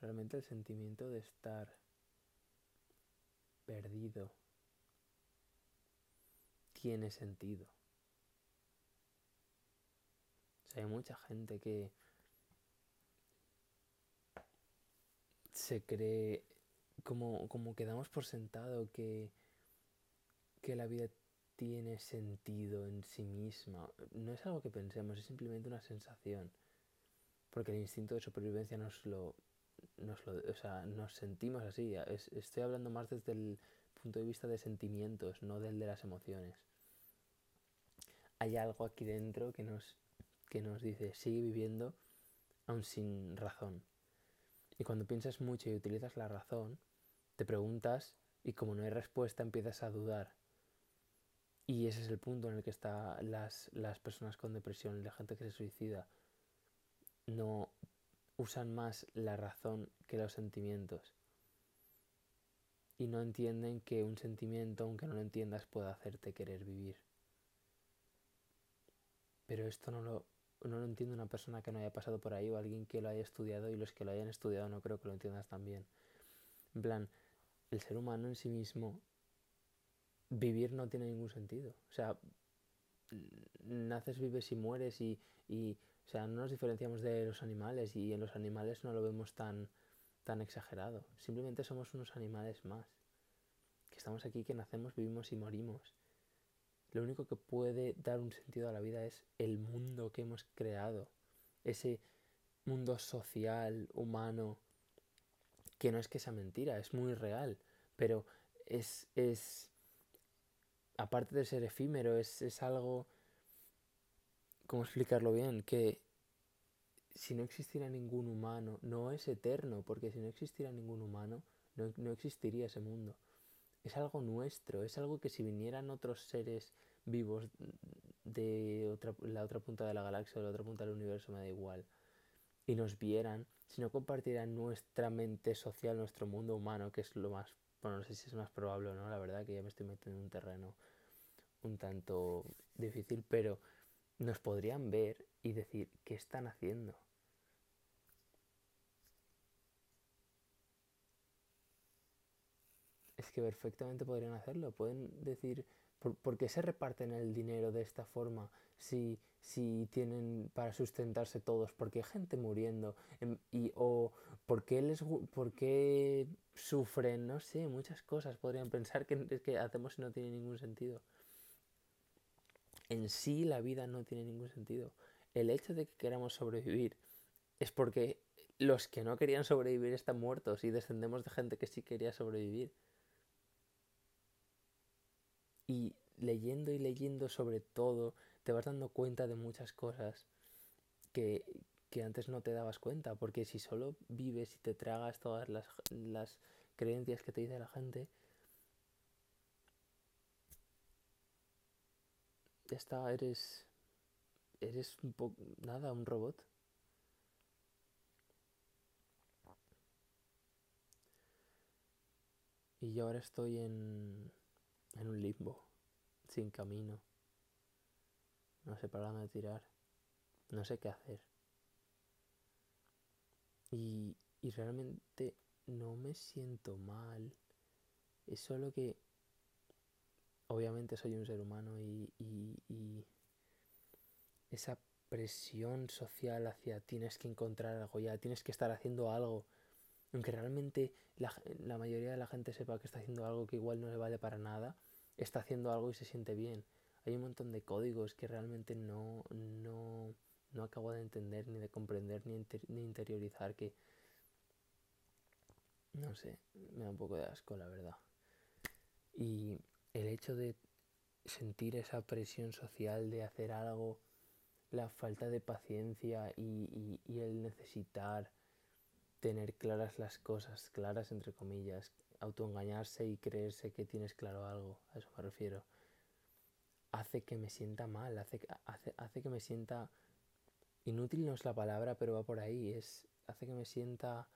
realmente el sentimiento de estar perdido tiene sentido. hay mucha gente que se cree como, como que damos por sentado que, que la vida tiene sentido en sí misma. No es algo que pensemos, es simplemente una sensación. Porque el instinto de supervivencia nos lo, nos lo o sea, nos sentimos así. estoy hablando más desde el punto de vista de sentimientos, no del de las emociones. Hay algo aquí dentro que nos, que nos dice, sigue viviendo aún sin razón. Y cuando piensas mucho y utilizas la razón, te preguntas y como no hay respuesta empiezas a dudar. Y ese es el punto en el que están las, las personas con depresión y la gente que se suicida. No usan más la razón que los sentimientos. Y no entienden que un sentimiento, aunque no lo entiendas, puede hacerte querer vivir. Pero esto no lo, no lo entiende una persona que no haya pasado por ahí o alguien que lo haya estudiado y los que lo hayan estudiado no creo que lo entiendas tan bien. En plan, el ser humano en sí mismo, vivir no tiene ningún sentido. O sea, naces, vives y mueres y, y o sea, no nos diferenciamos de los animales y en los animales no lo vemos tan, tan exagerado. Simplemente somos unos animales más. Que estamos aquí, que nacemos, vivimos y morimos lo único que puede dar un sentido a la vida es el mundo que hemos creado, ese mundo social, humano, que no es que sea mentira, es muy real, pero es, es aparte de ser efímero, es, es algo, ¿cómo explicarlo bien? Que si no existiera ningún humano, no es eterno, porque si no existiera ningún humano, no, no existiría ese mundo es algo nuestro, es algo que si vinieran otros seres vivos de otra, la otra punta de la galaxia o de la otra punta del universo, me da igual, y nos vieran, si no compartieran nuestra mente social, nuestro mundo humano, que es lo más, bueno, no sé si es más probable o no, la verdad que ya me estoy metiendo en un terreno un tanto difícil, pero nos podrían ver y decir, ¿qué están haciendo? es que perfectamente podrían hacerlo. Pueden decir, ¿por, qué se reparten el dinero de esta forma si, si tienen para sustentarse todos? ¿Por qué hay gente muriendo? Em, y, ¿O por qué, les, por qué sufren? No sé, muchas cosas podrían pensar que, que hacemos y no tiene ningún sentido. En sí la vida no tiene ningún sentido. El hecho de que queramos sobrevivir es porque los que no querían sobrevivir están muertos y descendemos de gente que sí quería sobrevivir. Y leyendo y leyendo sobre todo, te vas dando cuenta de muchas cosas que, antes no te dabas cuenta, porque si solo vives y te tragas todas las, las creencias que te dice la gente, ya está, eres, eres un poco, nada, un robot. Y yo ahora estoy en, en un limbo, sin camino. No sé para dónde tirar, no sé qué hacer. Y, y realmente no me siento mal, es solo que obviamente soy un ser humano y, y, esa presión social hacia tienes que encontrar algo ya, tienes que estar haciendo algo aunque realmente la, la, mayoría de la gente sepa que está haciendo algo que igual no le vale para nada, está haciendo algo y se siente bien. Hay un montón de códigos que realmente no, no, no acabo de entender, ni de comprender, ni, ni interiorizar que... No sé, me da un poco de asco, la verdad. Y el hecho de sentir esa presión social de hacer algo, la falta de paciencia y, y el necesitar tener claras las cosas, claras entre comillas, autoengañarse y creerse que tienes claro algo, a eso me refiero, hace que me sienta mal, hace, hace, hace que me sienta, inútil no es la palabra, pero va por ahí, es, hace que me sienta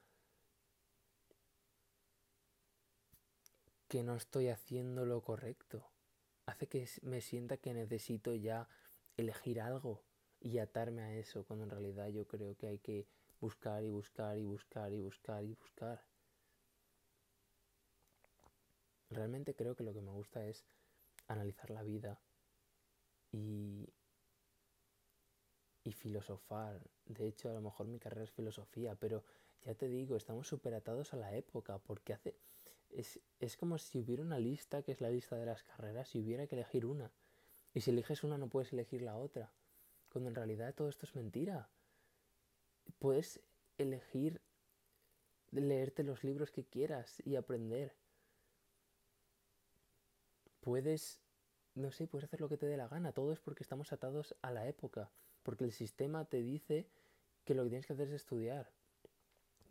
que no estoy haciendo lo correcto, hace que me sienta que necesito ya elegir algo y atarme a eso, cuando en realidad yo creo que hay que buscar y buscar y buscar y buscar y buscar. Realmente creo que lo que me gusta es analizar la vida y, y filosofar. De hecho, a lo mejor mi carrera es filosofía, pero ya te digo, estamos súper atados a la época, porque hace... Es, es como si hubiera una lista, que es la lista de las carreras, y hubiera que elegir una. Y si eliges una no puedes elegir la otra. Cuando en realidad todo esto es mentira. Puedes elegir leerte los libros que quieras y aprender. Puedes, no sé, puedes hacer lo que te dé la gana. Todo es porque estamos atados a la época. Porque el sistema te dice que lo que tienes que hacer es estudiar.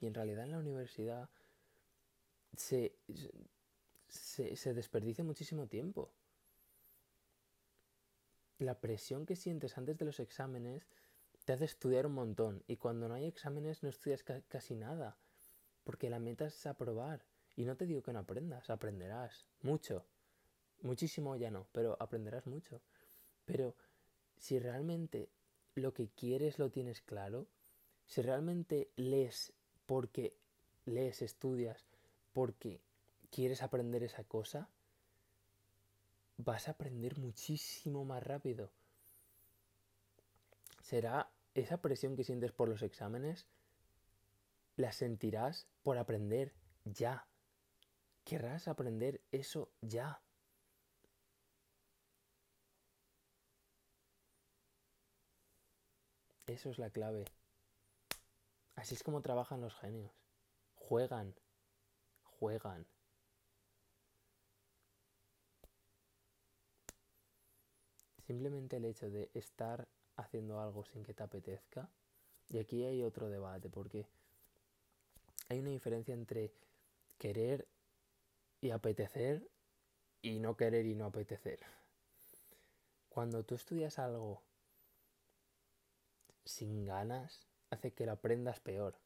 Y en realidad en la universidad se, se, se desperdicia muchísimo tiempo la presión que sientes antes de los exámenes te hace estudiar un montón y cuando no hay exámenes no estudias casi nada, porque la meta es aprobar. Y no te digo que no aprendas, aprenderás mucho. Muchísimo ya no, pero aprenderás mucho. Pero si realmente lo que quieres lo tienes claro, si realmente lees porque lees, estudias, porque quieres aprender esa cosa, vas a aprender muchísimo más rápido. Será esa presión que sientes por los exámenes, la sentirás por aprender ya. Querrás aprender eso ya. Eso es la clave. Así es como trabajan los genios. Juegan, juegan. Simplemente el hecho de estar haciendo algo sin que te apetezca. Y aquí hay otro debate, porque hay una diferencia entre querer y apetecer y no querer y no apetecer. Cuando tú estudias algo sin ganas, hace que lo aprendas peor.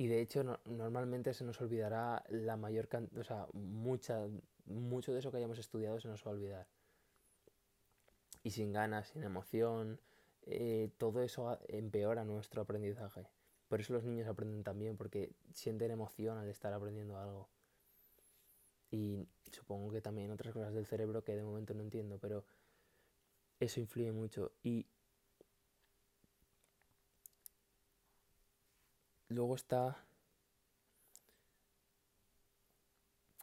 Y de hecho, normalmente se nos olvidará la mayor cantidad, o sea, mucha, mucho de eso que hayamos estudiado se nos va a olvidar y sin ganas, sin emoción, eh, todo eso empeora nuestro aprendizaje. Por eso los niños aprenden también, porque sienten emoción al estar aprendiendo algo. Y supongo que también otras cosas del cerebro que de momento no entiendo, pero eso influye mucho. Y luego está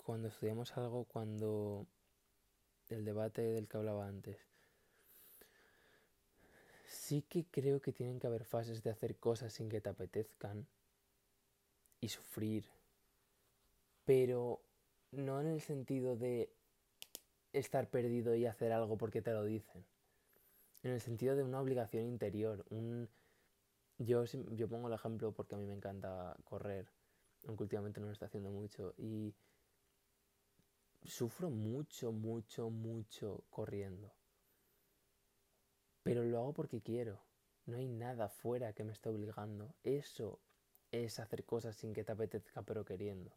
cuando estudiamos algo, cuando el debate del que hablaba antes. Sí que creo que tienen que haber fases de hacer cosas sin que te apetezcan y sufrir, pero no en el sentido de estar perdido y hacer algo porque te lo dicen, en el sentido de una obligación interior, un... Yo, yo pongo el ejemplo porque a mí me encanta correr, aunque últimamente no lo está haciendo mucho, y sufro mucho, mucho, mucho corriendo. Pero lo hago porque quiero. No hay nada fuera que me esté obligando. Eso es hacer cosas sin que te apetezca pero queriendo.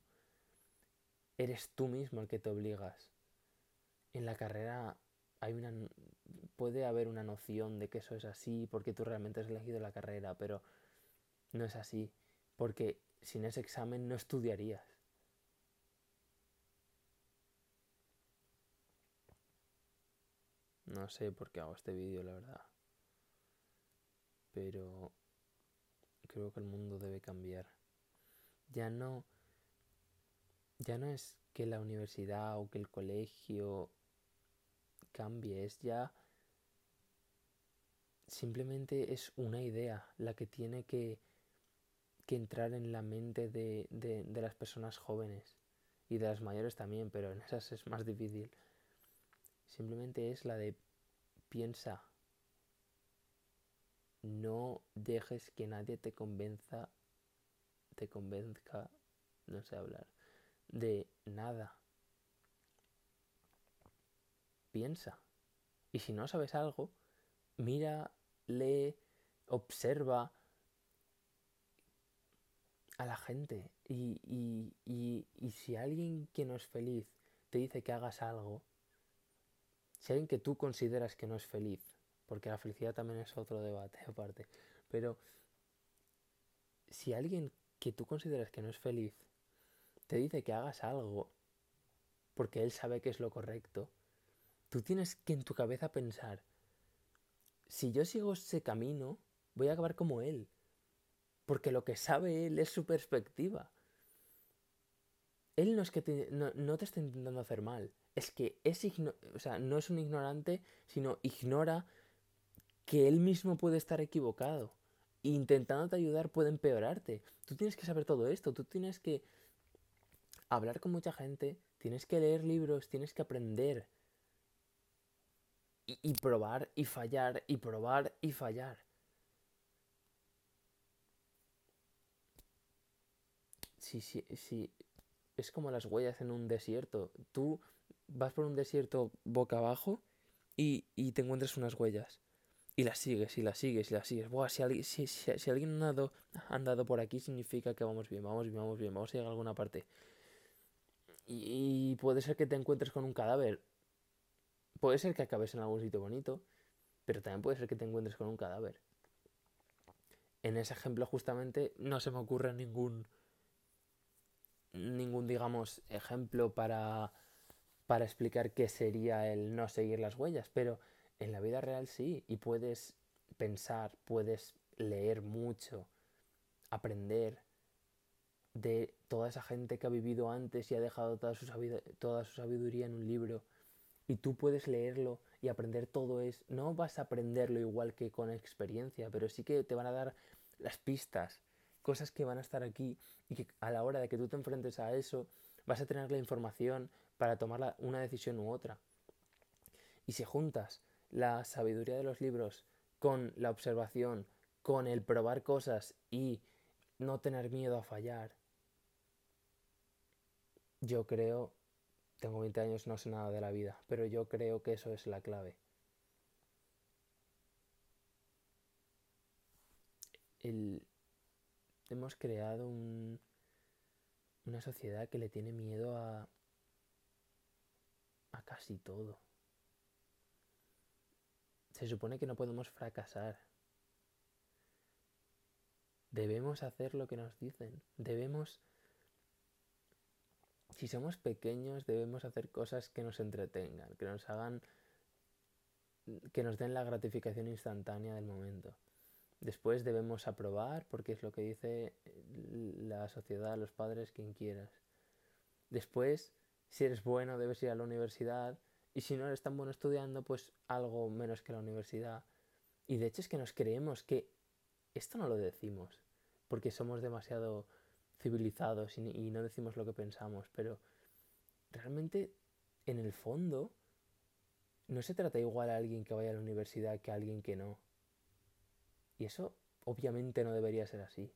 Eres tú mismo el que te obligas. En la carrera hay una puede haber una noción de que eso es así porque tú realmente has elegido la carrera, pero no es así, porque sin ese examen no estudiarías. No sé por qué hago este vídeo, la verdad. Pero creo que el mundo debe cambiar. Ya no ya no es que la universidad o que el colegio cambie, es ya simplemente es una idea la que tiene que, que entrar en la mente de, de, de las personas jóvenes y de las mayores también, pero en esas es más difícil. Simplemente es la de piensa, no dejes que nadie te convenza, te convenzca, no sé hablar, de nada. Piensa. Y si no sabes algo, mira, lee, observa a la gente. Y, y, y, y si alguien que no es feliz te dice que hagas algo, si alguien que tú consideras que no es feliz, porque la felicidad también es otro debate aparte, pero si alguien que tú consideras que no es feliz te dice que hagas algo porque él sabe que es lo correcto, tú tienes que en tu cabeza pensar, si yo sigo ese camino, voy a acabar como él. Porque lo que sabe él es su perspectiva. Él no es que te, no, te está intentando hacer mal. Es que es o sea, no es un ignorante, sino ignora que él mismo puede estar equivocado. Intentándote ayudar puede empeorarte. Tú tienes que saber todo esto. Tú tienes que hablar con mucha gente. Tienes que leer libros. Tienes que aprender. Y, probar y fallar y probar y fallar. Sí, sí, sí es como las huellas en un desierto. Tú vas por un desierto boca abajo y, y te encuentras unas huellas. Y las sigues, y las sigues, y las sigues. Buah, si, alguien, si, si, alguien ha andado, por aquí, significa que vamos bien, vamos bien, vamos bien, vamos a llegar a alguna parte. Y puede ser que te encuentres con un cadáver. Puede ser que acabes en algún sitio bonito, pero también puede ser que te encuentres con un cadáver. En ese ejemplo justamente no se me ocurre ningún ningún, digamos, ejemplo para, para explicar qué sería el no seguir las huellas, pero en la vida real sí, y puedes pensar, puedes leer mucho, aprender de toda esa gente que ha vivido antes y ha dejado toda su, toda su sabiduría en un libro, y tú puedes leerlo y aprender todo eso. No vas a aprenderlo igual que con experiencia, pero sí que te van a dar las pistas cosas que van a estar aquí y que a la hora de que tú te enfrentes a eso vas a tener la información para tomar una decisión u otra. Y si juntas la sabiduría de los libros con la observación, con el probar cosas y no tener miedo a fallar, yo creo, tengo 20 años, no sé nada de la vida, pero yo creo que eso es la clave. El, hemos creado una sociedad que le tiene miedo a, a casi todo. Se supone que no podemos fracasar. Debemos hacer lo que nos dicen. Debemos... Si somos pequeños, debemos hacer cosas que nos entretengan, que nos hagan... que nos den la gratificación instantánea del momento. Después debemos aprobar, porque es lo que dice la sociedad, los padres, quien quieras. Después, si eres bueno, debes ir a la universidad. Y si no eres tan bueno estudiando, pues algo menos que la universidad. Y de hecho es que nos creemos que esto no lo decimos, porque somos demasiado civilizados y, no decimos lo que pensamos, pero realmente, en el fondo, no se trata igual a alguien que vaya a la universidad que a alguien que no. Y eso obviamente no debería ser así.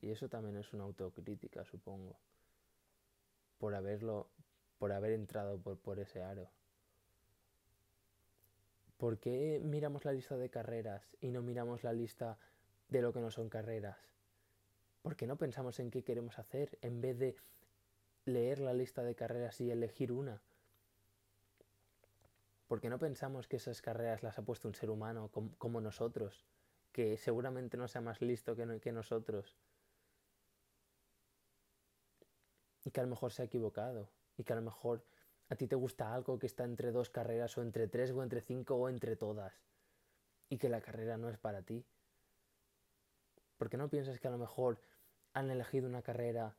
Y eso también es una autocrítica, supongo. Por haberlo, por haber entrado por, por ese aro. ¿Por qué miramos la lista de carreras y no miramos la lista de lo que no son carreras? ¿Por qué no pensamos en qué queremos hacer en vez de leer la lista de carreras y elegir una? porque no pensamos que esas carreras las ha puesto un ser humano como, nosotros, que seguramente no sea más listo que, que nosotros, y que a lo mejor se ha equivocado, y que a lo mejor a ti te gusta algo que está entre dos carreras o entre tres o entre cinco o entre todas, y que la carrera no es para ti? ¿Por qué no piensas que a lo mejor han elegido una carrera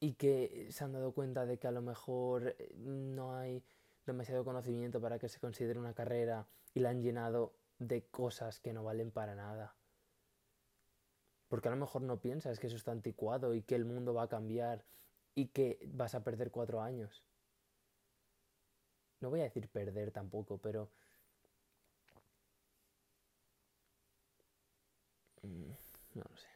y que se han dado cuenta de que a lo mejor eh, no hay demasiado conocimiento para que se considere una carrera y la han llenado de cosas que no valen para nada. Porque a lo mejor no piensas que eso está anticuado y que el mundo va a cambiar y que vas a perder cuatro años. No voy a decir perder tampoco, pero... Mm, no lo sé.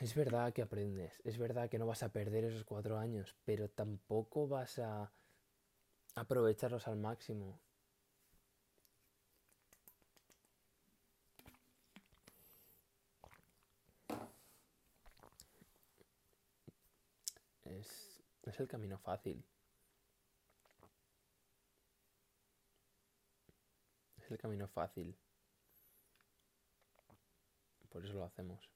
Es verdad que aprendes, es verdad que no vas a perder esos cuatro años, pero tampoco vas a aprovecharlos al máximo. Es, es el camino fácil. Es el camino fácil por eso lo hacemos.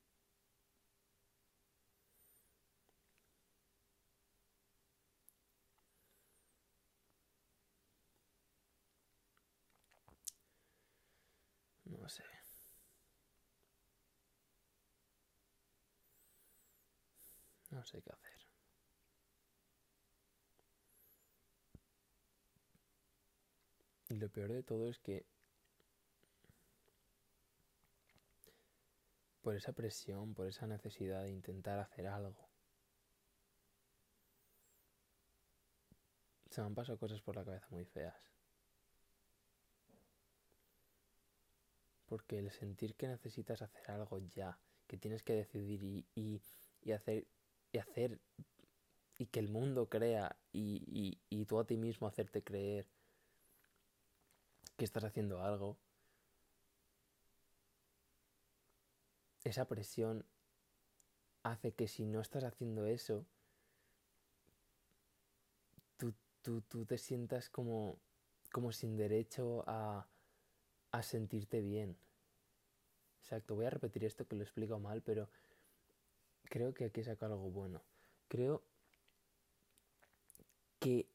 No sé. No sé qué hacer. Y lo peor de todo es que por esa presión, por esa necesidad de intentar hacer algo, se me han pasado cosas por la cabeza muy feas. Porque el sentir que necesitas hacer algo ya, que tienes que decidir y, y, y hacer y hacer y que el mundo crea y, y, y tú a ti mismo hacerte creer que estás haciendo algo, esa presión hace que si no estás haciendo eso, tú, tú, tú te sientas como, como sin derecho a, a sentirte bien. Exacto, voy a repetir esto que lo explico mal, pero creo que aquí saco algo bueno. Creo que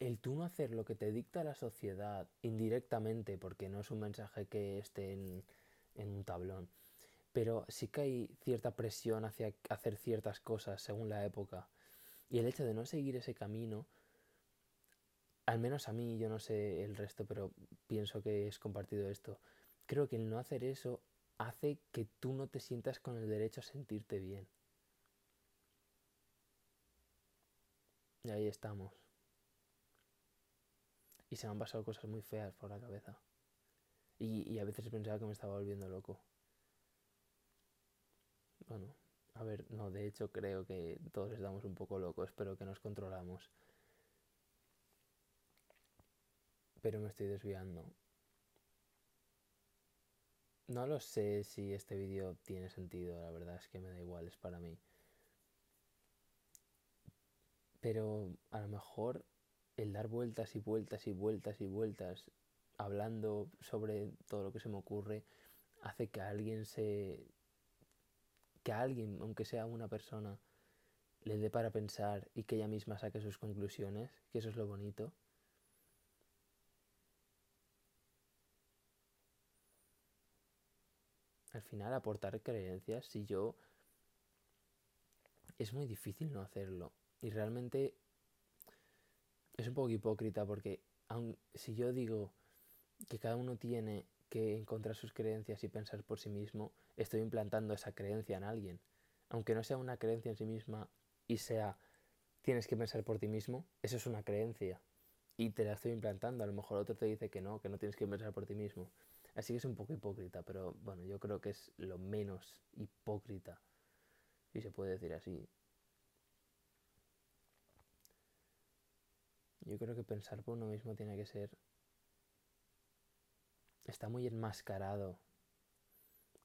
el tú no hacer lo que te dicta la sociedad indirectamente, porque no es un mensaje que esté en, en un tablón, pero sí que hay cierta presión hacia hacer ciertas cosas según la época. Y el hecho de no seguir ese camino, al menos a mí, yo no sé el resto, pero pienso que es compartido esto, creo que el no hacer eso hace que tú no te sientas con el derecho a sentirte bien. Y ahí estamos. Y se me han pasado cosas muy feas por la cabeza. Y, y a veces pensaba que me estaba volviendo loco. Bueno, a ver, no, de hecho creo que todos estamos un poco locos, pero que nos controlamos. Pero me estoy desviando. No lo sé si este vídeo tiene sentido, la verdad es que me da igual, es para mí. Pero a lo mejor el dar vueltas y vueltas y vueltas y vueltas hablando sobre todo lo que se me ocurre hace que alguien se que alguien, aunque sea una persona, le dé para pensar y que ella misma saque sus conclusiones, que eso es lo bonito. Al final aportar creencias, si yo es muy difícil no hacerlo y realmente es un poco hipócrita porque aun, si yo digo que cada uno tiene que encontrar sus creencias y pensar por sí mismo, estoy implantando esa creencia en alguien. Aunque no sea una creencia en sí misma y sea tienes que pensar por ti mismo, eso es una creencia. Y te la estoy implantando. A lo mejor otro te dice que no, que no tienes que pensar por ti mismo. Así que es un poco hipócrita, pero bueno, yo creo que es lo menos hipócrita, si se puede decir así. Yo creo que pensar por uno mismo tiene que ser... Está muy enmascarado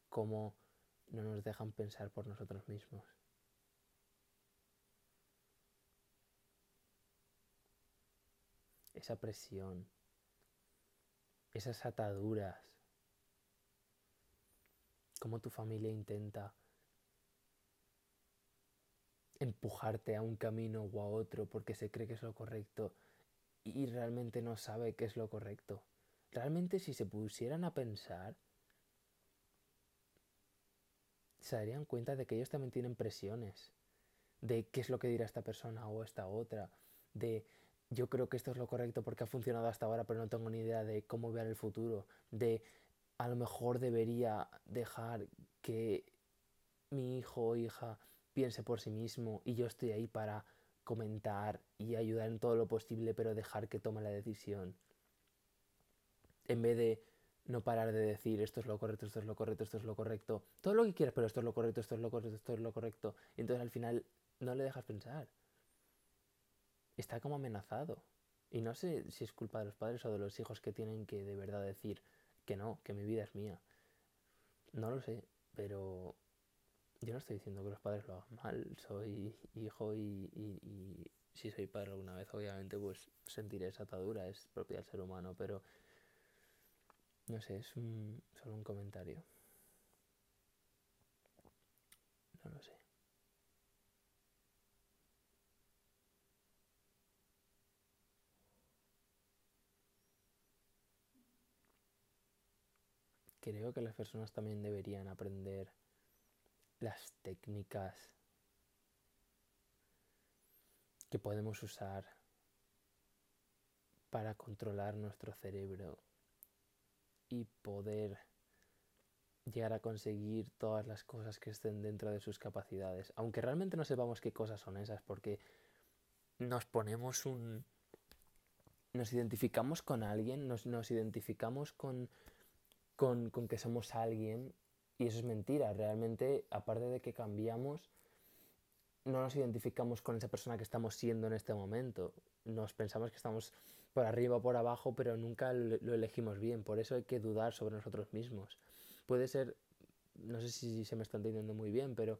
como no nos dejan pensar por nosotros mismos. Esa presión, esas ataduras, como tu familia intenta empujarte a un camino o a otro porque se cree que es lo correcto y realmente no sabe qué es lo correcto. Realmente si se pusieran a pensar, se darían cuenta de que ellos también tienen presiones, de qué es lo que dirá esta persona o esta otra, de yo creo que esto es lo correcto porque ha funcionado hasta ahora, pero no tengo ni idea de cómo ver el futuro, de a lo mejor debería dejar que mi hijo o hija piense por sí mismo y yo estoy ahí para comentar y ayudar en todo lo posible, pero dejar que tome la decisión. En vez de no parar de decir esto es lo correcto, esto es lo correcto, esto es lo correcto, todo lo que quieras, pero esto es lo correcto, esto es lo correcto, esto es lo correcto. Y entonces al final no le dejas pensar. Está como amenazado. Y no sé si es culpa de los padres o de los hijos que tienen que de verdad decir que no, que mi vida es mía. No lo sé, pero yo no estoy diciendo que los padres lo hagan mal, soy hijo y, y, si soy padre alguna vez, obviamente, pues sentiré esa atadura, es propia del ser humano, pero no sé, es un, solo un comentario. No lo sé. Creo que las personas también deberían aprender las técnicas que podemos usar para controlar nuestro cerebro y poder llegar a conseguir todas las cosas que estén dentro de sus capacidades. Aunque realmente no sepamos qué cosas son esas, porque nos ponemos un... Nos identificamos con alguien, nos, nos identificamos con, con, con que somos alguien y eso es mentira. Realmente, aparte de que cambiamos, no nos identificamos con esa persona que estamos siendo en este momento. Nos pensamos que estamos por arriba o por abajo, pero nunca lo elegimos bien. Por eso hay que dudar sobre nosotros mismos. Puede ser, no sé si se me está entendiendo muy bien, pero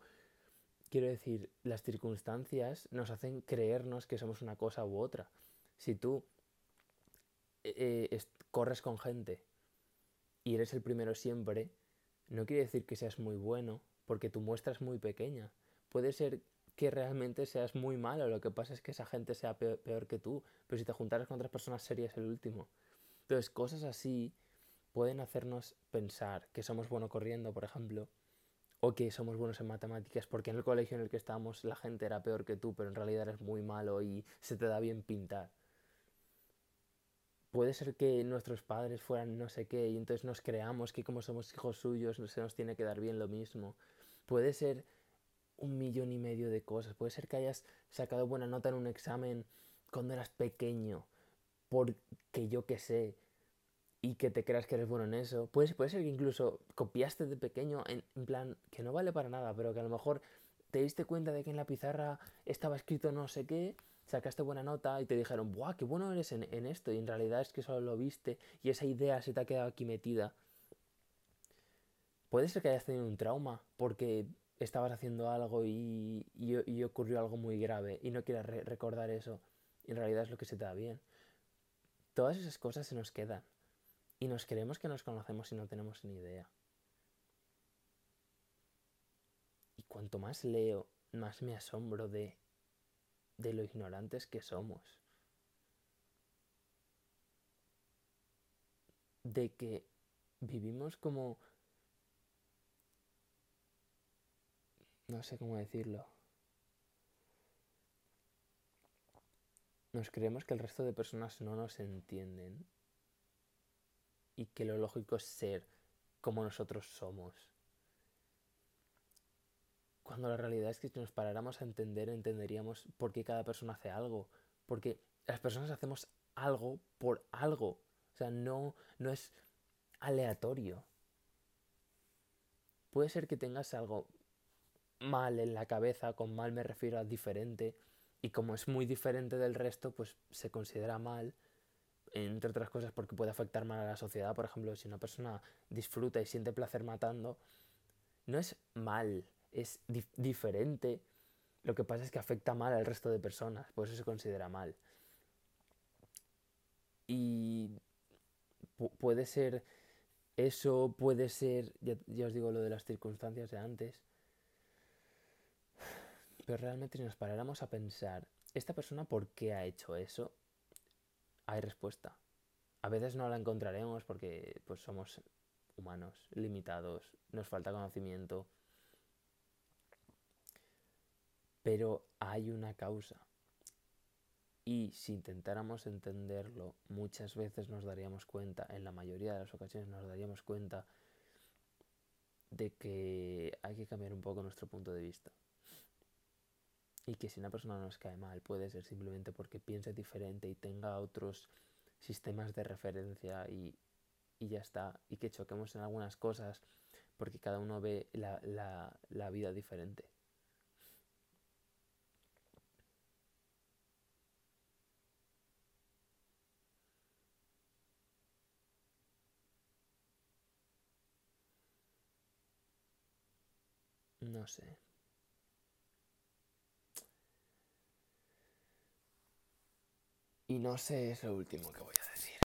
quiero decir, las circunstancias nos hacen creernos que somos una cosa u otra. Si tú eh, eh corres con gente y eres el primero siempre, no quiere decir que seas muy bueno, porque tu muestra es muy pequeña. Puede ser que realmente seas muy malo, lo que pasa es que esa gente sea peor, que tú, pero si te juntaras con otras personas serías el último. Entonces, cosas así pueden hacernos pensar que somos buenos corriendo, por ejemplo, o que somos buenos en matemáticas, porque en el colegio en el que estábamos la gente era peor que tú, pero en realidad eres muy malo y se te da bien pintar puede ser que nuestros padres fueran no sé qué y entonces nos creamos que como somos hijos suyos se nos tiene que dar bien lo mismo. Puede ser un millón y medio de cosas. Puede ser que hayas sacado buena nota en un examen cuando eras pequeño, porque yo qué sé, y que te creas que eres bueno en eso. Puede, puede ser que incluso copiaste de pequeño en, en plan que no vale para nada, pero que a lo mejor te diste cuenta de que en la pizarra estaba escrito no sé qué sacaste buena nota y te dijeron, ¡buah, qué bueno eres en, esto! Y en realidad es que solo lo viste y esa idea se te ha quedado aquí metida. Puede ser que hayas tenido un trauma porque estabas haciendo algo y, y, ocurrió algo muy grave y no quieras recordar eso. En realidad es lo que se te da bien. Todas esas cosas se nos quedan. Y nos creemos que nos conocemos y no tenemos ni idea. Y cuanto más leo, más me asombro de de lo ignorantes que somos. De que vivimos como... No sé cómo decirlo. Nos creemos que el resto de personas no nos entienden y que lo lógico es ser como nosotros somos. Cuando la realidad es que si nos paráramos a entender, entenderíamos por qué cada persona hace algo. Porque las personas hacemos algo por algo. O sea, no, no es aleatorio. Puede ser que tengas algo mal en la cabeza, con mal me refiero a diferente, y como es muy diferente del resto, pues se considera mal, entre otras cosas porque puede afectar mal a la sociedad. Por ejemplo, si una persona disfruta y siente placer matando, no es mal, es diferente. Lo que pasa es que afecta mal al resto de personas, por eso se considera mal. Y puede ser eso, puede ser, ya, os digo lo de las circunstancias de antes, pero realmente si nos paráramos a pensar, ¿esta persona por qué ha hecho eso? Hay respuesta. A veces no la encontraremos porque pues somos humanos, limitados, nos falta conocimiento, pero hay una causa. Y si intentáramos entenderlo, muchas veces nos daríamos cuenta, en la mayoría de las ocasiones nos daríamos cuenta de que hay que cambiar un poco nuestro punto de vista. Y que si una persona nos cae mal puede ser simplemente porque piense diferente y tenga otros sistemas de referencia y, ya está. Y que choquemos en algunas cosas porque cada uno ve la vida diferente. No sé. Y no sé es lo último que voy a decir.